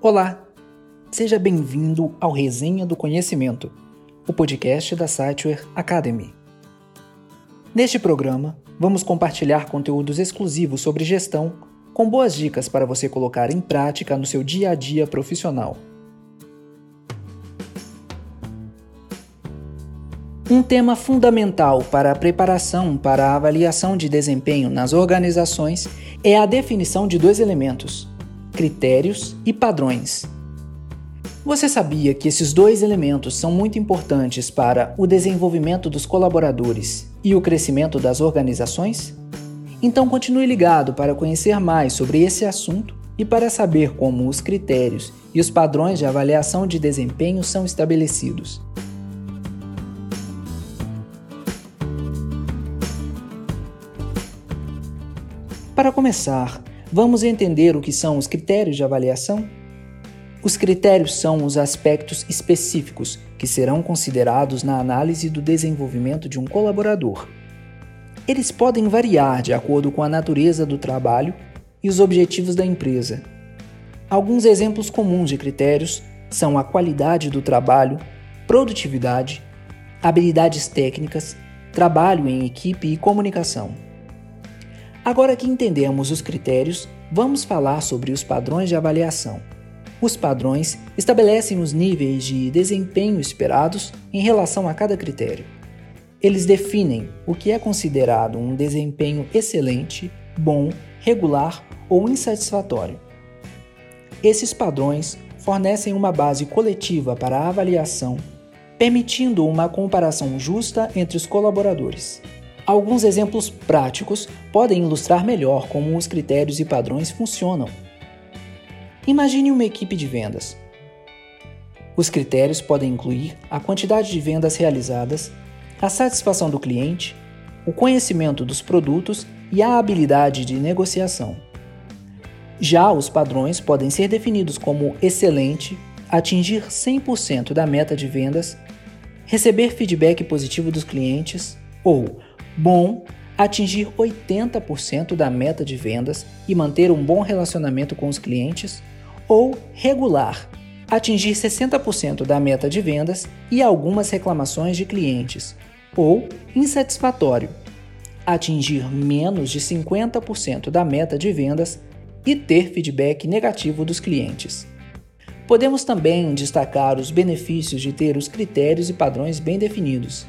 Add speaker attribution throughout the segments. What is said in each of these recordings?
Speaker 1: Olá, seja bem-vindo ao Resenha do Conhecimento, o podcast da Siteware Academy. Neste programa, vamos compartilhar conteúdos exclusivos sobre gestão, com boas dicas para você colocar em prática no seu dia a dia profissional. Um tema fundamental para a preparação para a avaliação de desempenho nas organizações é a definição de dois elementos, critérios e padrões. Você sabia que esses dois elementos são muito importantes para o desenvolvimento dos colaboradores e o crescimento das organizações? Então continue ligado para conhecer mais sobre esse assunto e para saber como os critérios e os padrões de avaliação de desempenho são estabelecidos. Para começar, Vamos entender o que são os critérios de avaliação? Os critérios são os aspectos específicos que serão considerados na análise do desenvolvimento de um colaborador. Eles podem variar de acordo com a natureza do trabalho e os objetivos da empresa. Alguns exemplos comuns de critérios são a qualidade do trabalho, produtividade, habilidades técnicas, trabalho em equipe e comunicação. Agora que entendemos os critérios, vamos falar sobre os padrões de avaliação. Os padrões estabelecem os níveis de desempenho esperados em relação a cada critério. Eles definem o que é considerado um desempenho excelente, bom, regular ou insatisfatório. Esses padrões fornecem uma base coletiva para a avaliação, permitindo uma comparação justa entre os colaboradores. Alguns exemplos práticos podem ilustrar melhor como os critérios e padrões funcionam. Imagine uma equipe de vendas. Os critérios podem incluir a quantidade de vendas realizadas, a satisfação do cliente, o conhecimento dos produtos e a habilidade de negociação. Já os padrões podem ser definidos como excelente, atingir 100% da meta de vendas, receber feedback positivo dos clientes ou Bom, atingir 80% da meta de vendas e manter um bom relacionamento com os clientes. Ou regular, atingir 60% da meta de vendas e algumas reclamações de clientes. Ou insatisfatório, atingir menos de 50% da meta de vendas e ter feedback negativo dos clientes. Podemos também destacar os benefícios de ter os critérios e padrões bem definidos.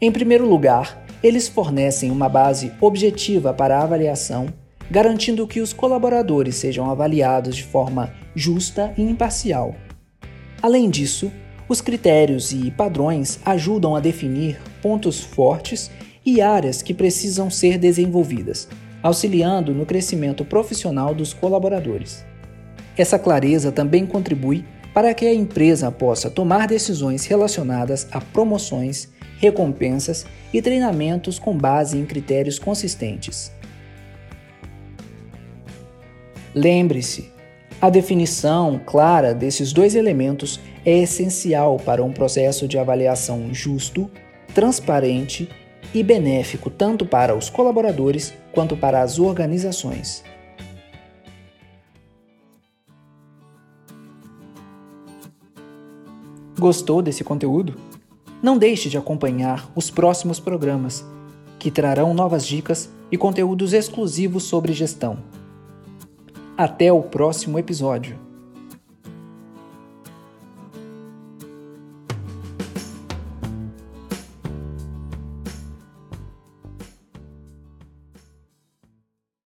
Speaker 1: Em primeiro lugar, eles fornecem uma base objetiva para a avaliação, garantindo que os colaboradores sejam avaliados de forma justa e imparcial. Além disso, os critérios e padrões ajudam a definir pontos fortes e áreas que precisam ser desenvolvidas, auxiliando no crescimento profissional dos colaboradores. Essa clareza também contribui para que a empresa possa tomar decisões relacionadas a promoções recompensas e treinamentos com base em critérios consistentes. Lembre-se, a definição clara desses dois elementos é essencial para um processo de avaliação justo, transparente e benéfico tanto para os colaboradores quanto para as organizações. Gostou desse conteúdo? Não deixe de acompanhar os próximos programas, que trarão novas dicas e conteúdos exclusivos sobre gestão. Até o próximo episódio.